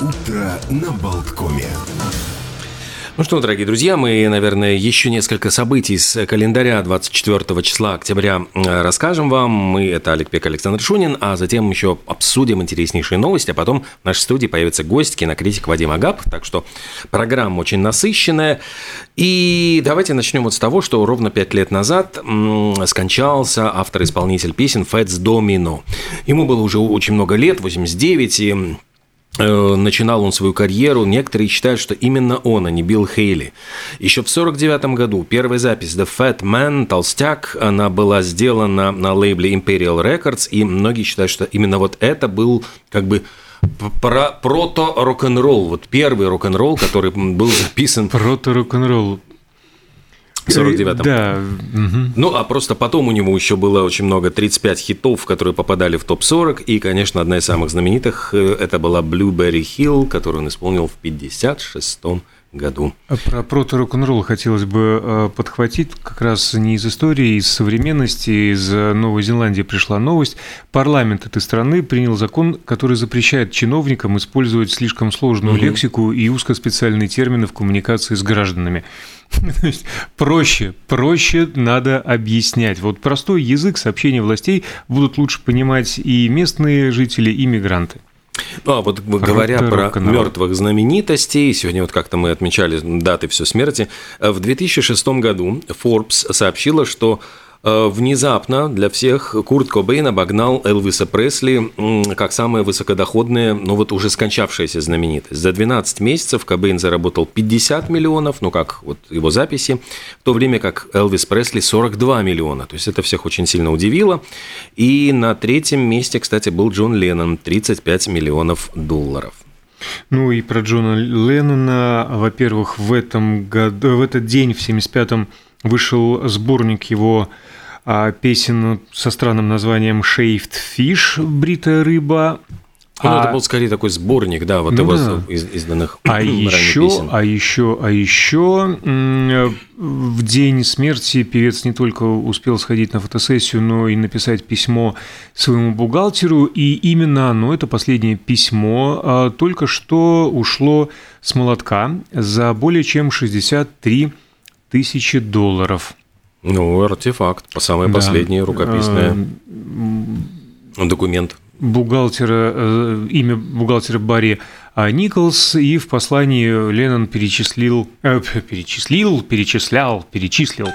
Утро на Болткоме. Ну что, дорогие друзья, мы, наверное, еще несколько событий с календаря 24 числа октября э, расскажем вам. Мы, это Олег Пек, Александр Шунин, а затем еще обсудим интереснейшие новости, а потом в нашей студии появится гость, кинокритик Вадим Агап, так что программа очень насыщенная. И давайте начнем вот с того, что ровно пять лет назад скончался автор-исполнитель песен Фэтс Домино. Ему было уже очень много лет, 89, и начинал он свою карьеру, некоторые считают, что именно он, а не Билл Хейли. Еще в 49 году первая запись The Fat Man, Толстяк, она была сделана на лейбле Imperial Records, и многие считают, что именно вот это был как бы про прото рок-н-ролл, вот первый рок-н-ролл, который был записан. Прото рок-н-ролл. В 49-м. Да. Угу. Ну, а просто потом у него еще было очень много 35 хитов, которые попадали в топ-40. И, конечно, одна из самых знаменитых э, – это была Blueberry Hill, которую он исполнил в 56-м году. А про прото рок-н-ролл хотелось бы э, подхватить как раз не из истории, из современности, из Новой Зеландии пришла новость. Парламент этой страны принял закон, который запрещает чиновникам использовать слишком сложную угу. лексику и узкоспециальные термины в коммуникации с гражданами. То есть проще, проще надо объяснять. Вот простой язык сообщения властей будут лучше понимать и местные жители, и мигранты. Ну, а вот говоря про мертвых знаменитостей, сегодня вот как-то мы отмечали даты все смерти, в 2006 году Forbes сообщила, что Э, внезапно для всех Курт Кобейн обогнал Элвиса Пресли как самая высокодоходная, но вот уже скончавшаяся знаменитость. За 12 месяцев Кобейн заработал 50 миллионов, ну как вот его записи, в то время как Элвис Пресли 42 миллиона. То есть это всех очень сильно удивило. И на третьем месте, кстати, был Джон Леннон, 35 миллионов долларов. Ну и про Джона Леннона, во-первых, в этом году, в этот день, в 75-м, вышел сборник его а, песен со странным названием «Shaved Fish» – «Бритая рыба», ну, а, это был скорее такой сборник, да, вот ну, его да. из, изданных а еще, песен. А еще, а еще в день смерти певец не только успел сходить на фотосессию, но и написать письмо своему бухгалтеру, и именно оно, это последнее письмо, а, только что ушло с молотка за более чем 63 тысячи долларов. Ну, артефакт, по самое да. последнее рукописное а, документ. Бухгалтера, э, имя бухгалтера Барри Николс, и в послании Леннон перечислил, э, перечислил, перечислял, перечислил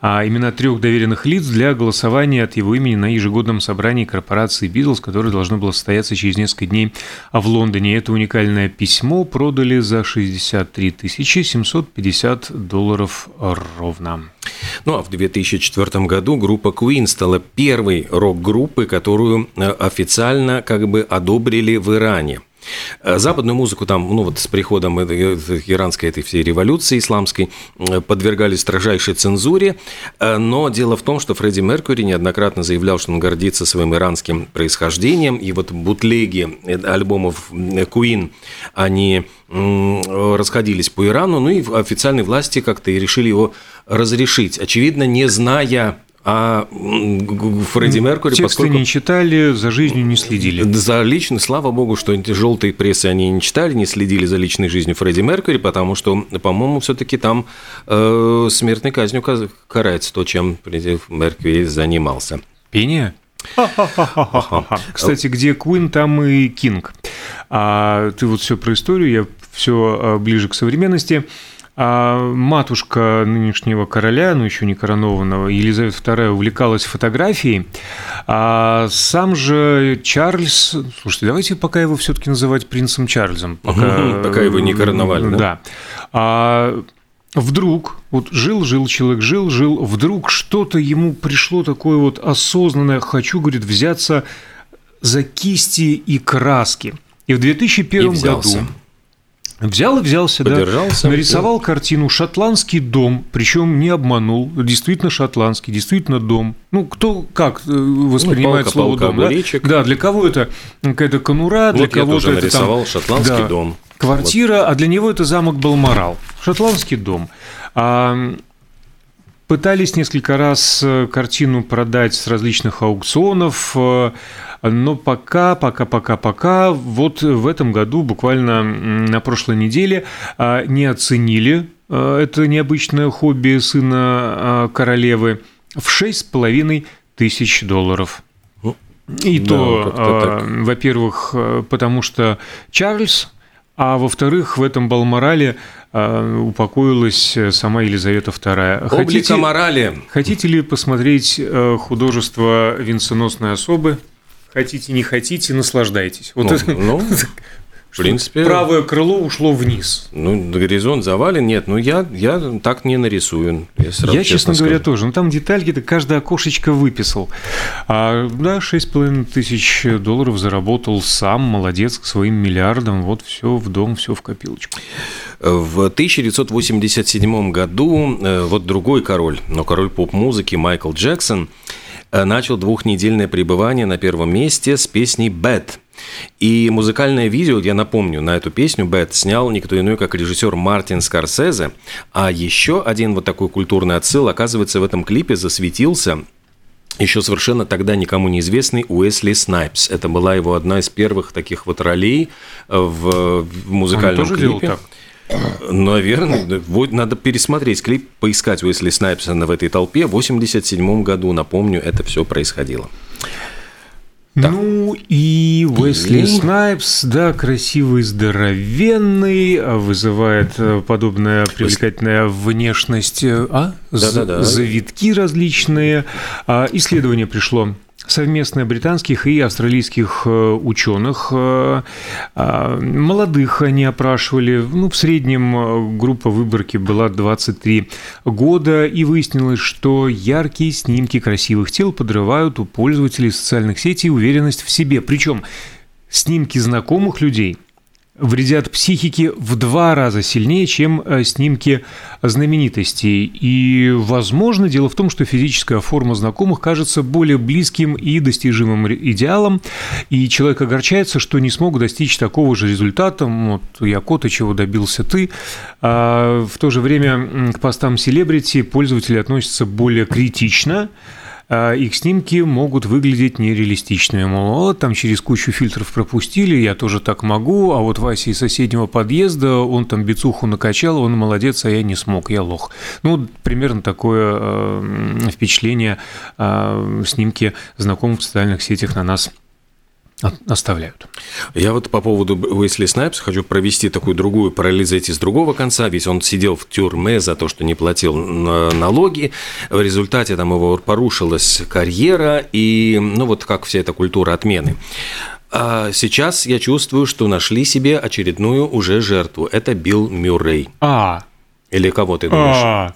а имена трех доверенных лиц для голосования от его имени на ежегодном собрании корпорации Битлз, которое должно было состояться через несколько дней в Лондоне. Это уникальное письмо продали за 63 750 долларов ровно. Ну а в 2004 году группа Queen стала первой рок-группой, которую э, официально как бы одобрили в Иране. Э, западную музыку там, ну вот с приходом иранской этой всей революции исламской э, подвергали строжайшей цензуре, э, но дело в том, что Фредди Меркьюри неоднократно заявлял, что он гордится своим иранским происхождением, и вот бутлеги альбомов Queen, они расходились по Ирану, ну и официальные власти как-то и решили его разрешить, очевидно, не зная а Фредди Меркури, Тексты поскольку... не читали, за жизнью не следили. За личной, слава богу, что желтые прессы они не читали, не следили за личной жизнью Фредди Меркури, потому что, по-моему, все-таки там э, смертной казнью карается то, чем Фредди Меркури занимался. Пение? Кстати, где Куин, там и Кинг. А ты вот все про историю, я все а, ближе к современности. А матушка нынешнего короля, ну еще не коронованного, Елизавета II увлекалась фотографией, а сам же Чарльз, слушайте, давайте пока его все-таки называть принцем Чарльзом, пока, пока его не короновали, да? Да. А вдруг, вот жил-жил человек, жил-жил, вдруг что-то ему пришло такое вот осознанное, хочу, говорит, взяться за кисти и краски. И в 2001 и году Взял и взялся, Подержался, да. Нарисовал да. картину «Шотландский дом», причем не обманул, действительно шотландский, действительно дом. Ну, кто как э, воспринимает ну, палка, слово палка, «дом», да? да? для кого это какая-то конура, для вот кого-то это нарисовал там, шотландский да, дом. Квартира, вот. а для него это замок Балморал. Шотландский дом. А, Пытались несколько раз картину продать с различных аукционов, но пока, пока, пока, пока, вот в этом году, буквально на прошлой неделе, не оценили это необычное хобби сына королевы в шесть с половиной тысяч долларов. Ну, И да, то, во-первых, потому что Чарльз а во-вторых, в этом Балморале а, упокоилась сама Елизавета II. Хотите, морали. Хотите ли посмотреть э, художество венценосной особы? Хотите, не хотите, наслаждайтесь. Вот ну, это, ну, в принципе... Правое крыло ушло вниз. Ну, горизонт завален. Нет, ну я, я так не нарисую. Я, сразу, я честно, честно говоря, тоже. Ну, там детальки-то каждое окошечко выписал. А, да, 6,5 тысяч долларов заработал сам, молодец, к своим миллиардам. Вот все в дом, все в копилочку. В 1987 году э, вот другой король, но король поп-музыки Майкл Джексон начал двухнедельное пребывание на первом месте с песней «Bad», и музыкальное видео, я напомню, на эту песню Бет снял никто иной, как режиссер Мартин Скорсезе. А еще один вот такой культурный отсыл, оказывается, в этом клипе засветился еще совершенно тогда никому неизвестный Уэсли Снайпс. Это была его одна из первых таких вот ролей в, в музыкальном Он тоже клипе. Делал так? Наверное, вот надо пересмотреть клип, поискать Уэсли Снайпса в этой толпе. В 87 году, напомню, это все происходило. Да. Ну и Уэсли Снайпс, да, красивый, здоровенный, а вызывает э, подобная привлекательная внешность, э, а? Да, да, да. Завитки различные. А, исследование пришло совместно британских и австралийских э, ученых. Э, а, молодых они опрашивали. Ну, в среднем э, группа выборки была 23 года, и выяснилось, что яркие снимки красивых тел подрывают у пользователей социальных сетей уверенность в себе. Причем снимки знакомых людей – вредят психике в два раза сильнее, чем э, снимки знаменитостей. И, возможно, дело в том, что физическая форма знакомых кажется более близким и достижимым идеалом, и человек огорчается, что не смог достичь такого же результата. Вот я кота, чего добился ты. А в то же время к постам селебрити пользователи относятся более критично, их снимки могут выглядеть нереалистичными. Мол, вот там через кучу фильтров пропустили, я тоже так могу, а вот Вася из соседнего подъезда, он там бицуху накачал, он молодец, а я не смог, я лох. Ну, примерно такое э, впечатление э, снимки знакомых в социальных сетях на нас оставляют. Я вот по поводу Уэсли Снайпса хочу провести такую другую параллель зайти с другого конца, ведь он сидел в тюрьме за то, что не платил налоги, в результате там его порушилась карьера, и ну вот как вся эта культура отмены. А сейчас я чувствую, что нашли себе очередную уже жертву. Это Билл Мюррей. А. Или кого ты думаешь? А.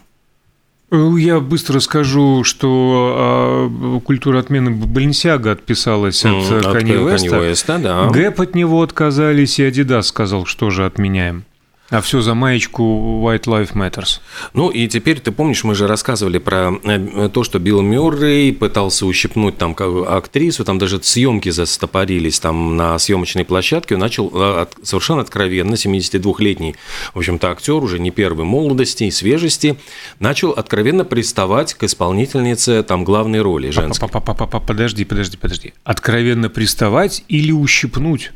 Э, я быстро скажу, что э, культура отмены Баленсиага отписалась от, от Канье Уэста. Да. Гэп от него отказались, и Адидас сказал, что же отменяем. А все за маечку White Life Matters. Ну и теперь ты помнишь, мы же рассказывали про э, то, что Билл Мюррей пытался ущипнуть там актрису, там даже съемки застопорились там на съемочной площадке, он начал э, совершенно откровенно, 72-летний, в общем-то, актер уже не первой молодости и свежести, начал откровенно приставать к исполнительнице там главной роли женской. Подожди, подожди, подожди. Откровенно приставать или ущипнуть?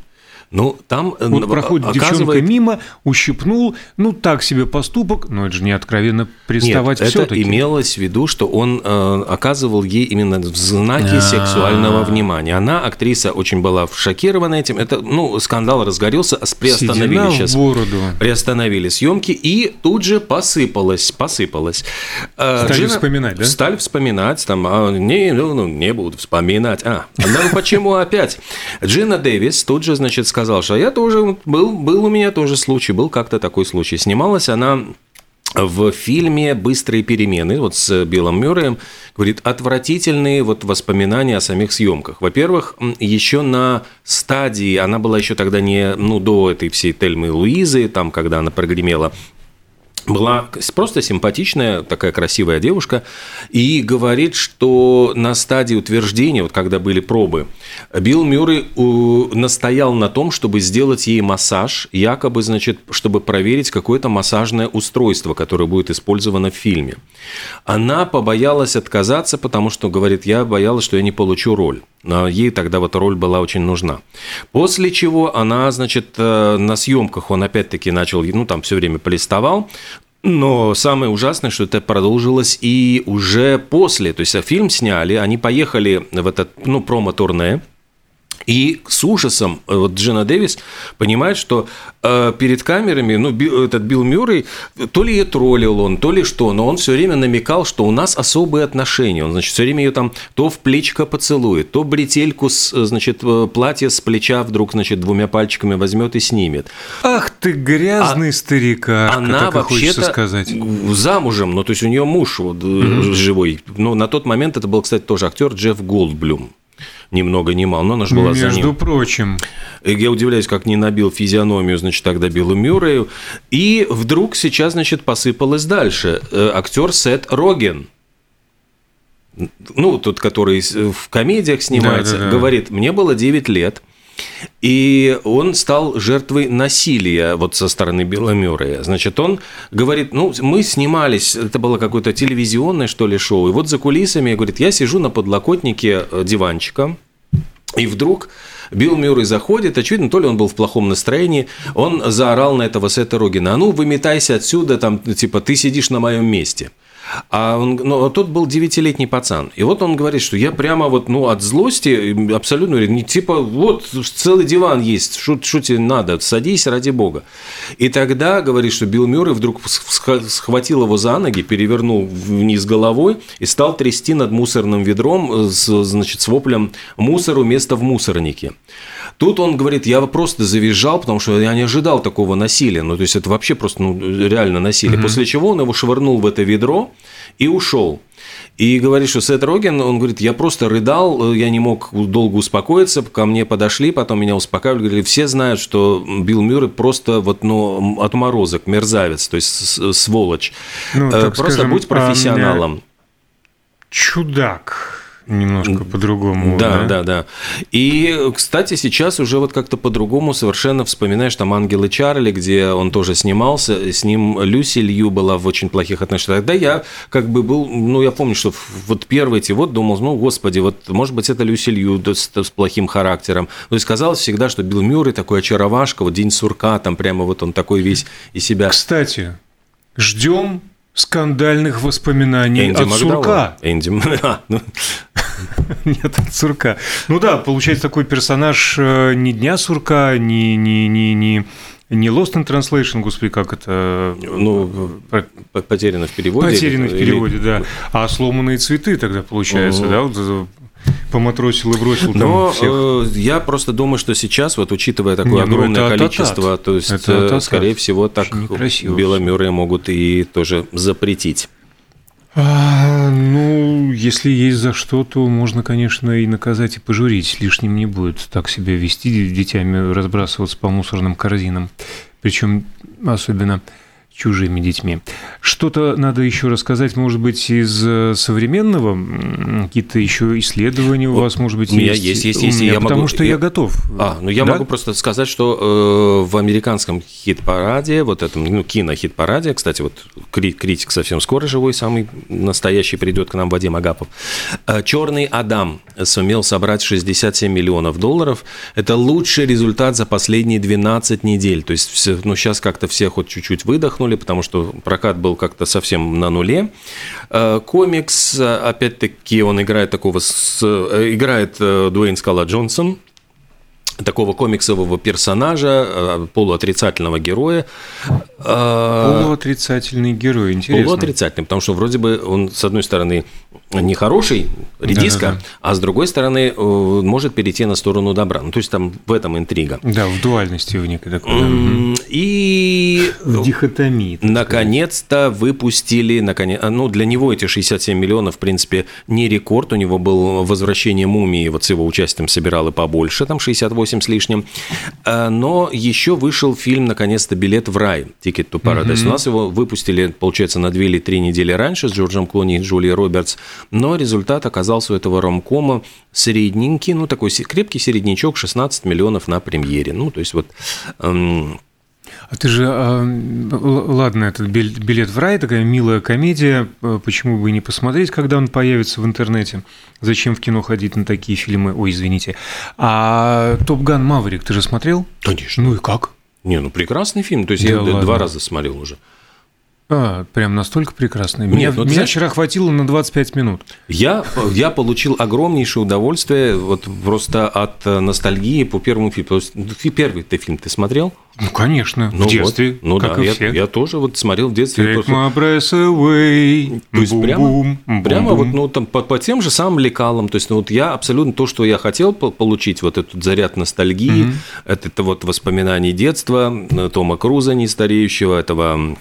Ну, там э, вот проходит оказывает... девчонка мимо, ущипнул, ну, так себе поступок, но это же не откровенно приставать Нет, это имелось в виду, что он э, оказывал ей именно в знаке сексуального внимания. Она, актриса, очень была шокирована этим. Это, ну, скандал разгорелся, приостановили сейчас. бороду. Приостановили съемки, и тут же посыпалось, посыпалось. Э, стали Джина... вспоминать, да? Стали вспоминать, там, а, не, ну, ну, не будут вспоминать. А, ну почему опять? Джина Дэвис тут же, значит, сказал, что я тоже, был, был у меня тоже случай, был как-то такой случай. Снималась она в фильме «Быстрые перемены» вот с Биллом Мюрреем, говорит, отвратительные вот воспоминания о самих съемках. Во-первых, еще на стадии, она была еще тогда не, ну, до этой всей Тельмы и Луизы, там, когда она прогремела была просто симпатичная, такая красивая девушка, и говорит, что на стадии утверждения, вот когда были пробы, Билл Мюррей настоял на том, чтобы сделать ей массаж, якобы, значит, чтобы проверить какое-то массажное устройство, которое будет использовано в фильме. Она побоялась отказаться, потому что, говорит, я боялась, что я не получу роль. Ей тогда вот роль была очень нужна. После чего она, значит, э, на съемках он опять-таки начал, ну, там все время полистовал, но самое ужасное, что это продолжилось и уже после. То есть фильм сняли, они поехали в этот, ну, промо-турне, и с ужасом э, вот Джина Дэвис понимает, что э, перед камерами, ну, Билл, этот Билл Мюррей, то ли ее троллил он, то ли что, но он все время намекал, что у нас особые отношения. Он, значит, все время ее там то в плечико поцелует, то бретельку, с, значит, э, платье с плеча вдруг, значит, двумя пальчиками возьмет и снимет. Ах ты грязный а, старикашка, она вообще-то сказать. замужем, ну, то есть у нее муж вот, угу. живой. Но на тот момент это был, кстати, тоже актер Джефф Голдблюм ни много ни мало, но она же была Между за ним. Между прочим. Я удивляюсь, как не набил физиономию, значит, тогда Биллу Мюррею. И вдруг сейчас, значит, посыпалось дальше. Э, Актер Сет Роген ну, тот, который в комедиях снимается, да, да, да. говорит, мне было 9 лет, и он стал жертвой насилия вот со стороны Билла Мюррея. Значит, он говорит, ну, мы снимались, это было какое-то телевизионное, что ли, шоу, и вот за кулисами, говорит, я сижу на подлокотнике э, диванчика, и вдруг Билл Мюррей заходит, очевидно, то ли он был в плохом настроении, он заорал на этого Сета Рогина, а ну, выметайся отсюда, там, типа, ты сидишь на моем месте. А он, ну, тот был девятилетний пацан. И вот он говорит, что я прямо вот, ну, от злости абсолютно, не типа, вот целый диван есть, что тебе надо, садись ради бога. И тогда, говорит, что Билл Мюррей вдруг схватил его за ноги, перевернул вниз головой и стал трясти над мусорным ведром, с, значит, с воплем «мусору место в мусорнике». Тут он говорит, я просто завизжал, потому что я не ожидал такого насилия. Ну, то есть это вообще просто ну, реально насилие. Угу. После чего он его швырнул в это ведро и ушел. И говорит, что Сет Роген, он говорит, я просто рыдал, я не мог долго успокоиться, ко мне подошли, потом меня успокаивали, говорили, все знают, что Билл Мюррей просто вот, ну, отморозок, мерзавец, то есть сволочь. Ну, э, просто скажем, будь профессионалом. Чудак немножко по-другому. Да, да, да, да. И, кстати, сейчас уже вот как-то по-другому совершенно вспоминаешь там «Ангелы Чарли», где он тоже снимался, с ним Люси Лью была в очень плохих отношениях. Тогда я как бы был, ну, я помню, что вот первый эти вот думал, ну, господи, вот, может быть, это Люси Лью с, с плохим характером. То есть казалось всегда, что Билл Мюррей такой очаровашка, вот «День сурка», там прямо вот он такой весь из себя. Кстати, ждем скандальных воспоминаний Энди от Макдауэлл. сурка. Энди... Нет, от сурка. Ну да, получается такой персонаж э, не Дня сурка, не, не, не, не, не Lost in Translation, господи, как это... Ну, потеряно в переводе. Потеряно в переводе, или... да. А сломанные цветы тогда получается, О. да? Вот поматросил и бросил Но всех. Э, я просто думаю, что сейчас, вот учитывая такое Не, ну огромное это количество, ататат. то есть, это э, ататат. скорее всего, так Мюррея могут и тоже запретить. А, ну, если есть за что, то можно, конечно, и наказать, и пожурить. Лишним не будет так себя вести, детьми разбрасываться по мусорным корзинам. Причем особенно чужими детьми. Что-то надо еще рассказать, может быть, из э, современного, какие-то еще исследования у вас, может быть, у меня есть? есть, есть, есть. Я потому могу, что я, я готов. А, ну я да? могу просто сказать, что э, в американском хит-параде, вот этом, ну, кино-хит-параде, кстати, вот критик совсем скоро живой, самый настоящий придет к нам, Вадим Агапов, э, «Черный Адам» сумел собрать 67 миллионов долларов. Это лучший результат за последние 12 недель. То есть, ну, сейчас как-то все хоть чуть-чуть выдохнули, упорхнули, потому что прокат был как-то совсем на нуле. Э, комикс, опять-таки, он играет такого, э, играет э, Дуэйн Скала Джонсон, такого комиксового персонажа, полуотрицательного героя. Полуотрицательный герой, интересно. Полуотрицательный, потому что вроде бы он, с одной стороны, нехороший, редиска, Да-да-да. а с другой стороны э, может перейти на сторону добра. Ну, то есть там в этом интрига. Да, в дуальности в некой такой. да. И В дихотомии. Наконец-то выпустили, наконец, ну для него эти 67 миллионов, в принципе, не рекорд, у него был возвращение мумии, вот с его участием собирал и побольше, там 68 с лишним, А, но еще вышел фильм, наконец-то, «Билет в рай», «Ticket to Paradise». У нас его выпустили, получается, на 2 или 3 недели раньше с Джорджем Клуни и Джулией Робертс, но результат оказался у этого ромкома средненький, ну такой крепкий середнячок, 16 миллионов на премьере. Ну, то есть вот эм, А ты же, а, ладно, этот бил- билет в рай, такая милая комедия, э, почему бы и не посмотреть, когда он появится в интернете? Зачем в кино ходить на такие фильмы? Ой, извините. А Топ Ган Маврик ты же смотрел? Конечно. Ну и как? Не, ну прекрасный фильм. То есть Да я ладно. два раза смотрел уже. А, прям настолько прекрасный. Меня, ну ты меня знаешь- вчера хватило на 25 минут. Я, я получил огромнейшее удовольствие вот просто от э, ностальгии по первому фильму. То есть, ну, ты первый ты фильм ты смотрел? Ну, конечно, Ну в детстве, вот. Ну как да, и я, все. я тоже вот смотрел в детстве. Take просто- my breath away. То есть прямо, Бум-бум, прямо вот, бум-бум. ну, там, по, по тем же самым лекалам. То есть, ну, вот я абсолютно то, что я хотел по- получить, вот этот заряд ностальгии, это, это вот воспоминаний детства, э, Тома Круза, не стареющего, этого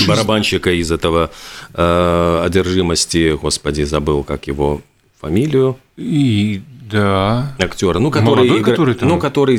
м, барабанщика из этого э, одержимости, господи, забыл, как его фамилию. И да. актера, ну который, Молодой, игра- который там? ну который,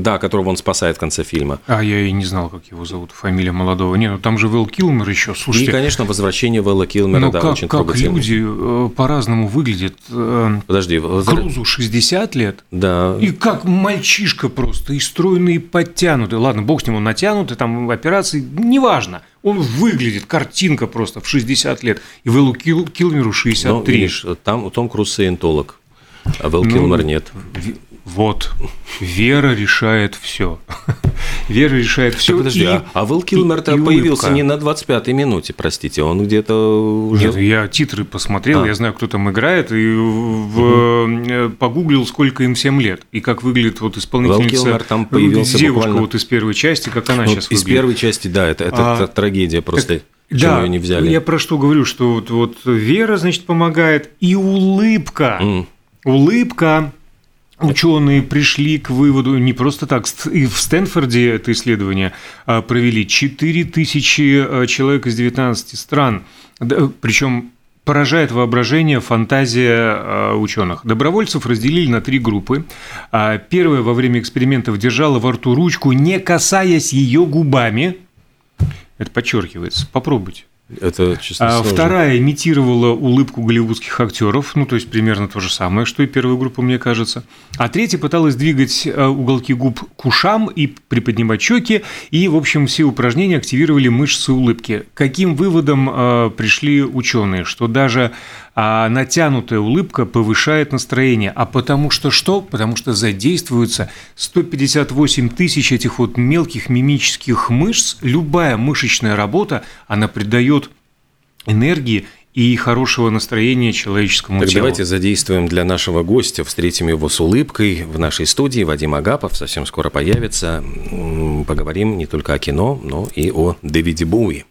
да, которого он спасает в конце фильма. А я и не знал, как его зовут, фамилия молодого. Не, ну там же Вэл Килмер еще, И, слушайте. конечно, возвращение Вэлла Килмера, ну да, как, очень как люди э, по-разному выглядят. Э, Подожди, Крузу 60 лет, да, и как мальчишка просто, и стройный, и подтянутый. Ладно, бог с ним, он натянутый, там операции, неважно. Он выглядит, картинка просто в 60 лет. И Вэллу Кил- Килмеру Ну, 63. видишь, там Том Круз саентолог, а Вэл Ну, Килмер нет. В- Вот. Вера решает все. Вера решает все. Подожди, а, а Вэл Килмер-то появился не на 25-й минуте, простите, он где-то уже... Нет, я титры посмотрел, А. я знаю, кто там играет, и в- э, погуглил, сколько им всем лет, и как выглядит вот Вэл исполнительница, Килмер там появился девушка буквально- вот из первой части, как она Ну, сейчас из выглядит. первой части, да, это, это, А, трагедия просто, Так, почему да, ее не взяли. я про что говорю, что вот, вот Вера, значит, помогает, и улыбка, М. улыбка. Ученые пришли к выводу, не просто так, и в Стэнфорде это исследование а, провели, 4000 а, человек из 19 стран, причем поражает воображение, фантазия а, ученых. Добровольцев разделили на три группы. Первая во время экспериментов держала во рту ручку, не касаясь ее губами. Это подчеркивается. Попробуйте. Это, честно, А вторая имитировала улыбку голливудских актеров, ну то есть примерно то же самое, что и первая группа, мне кажется. А третья пыталась двигать э, уголки губ к ушам и приподнимать щеки, и в общем все упражнения активировали мышцы улыбки. Каким выводом э, пришли ученые, что даже а, натянутая улыбка повышает настроение, а потому что что? Потому что задействуются 158 тысяч этих вот мелких мимических мышц. Любая мышечная работа, она придает энергии и хорошего настроения человеческому Так телу. давайте задействуем для нашего гостя, встретим его с улыбкой в нашей студии. Вадим Агапов совсем скоро появится. Поговорим не только о кино, но и о Дэвиде Боуи.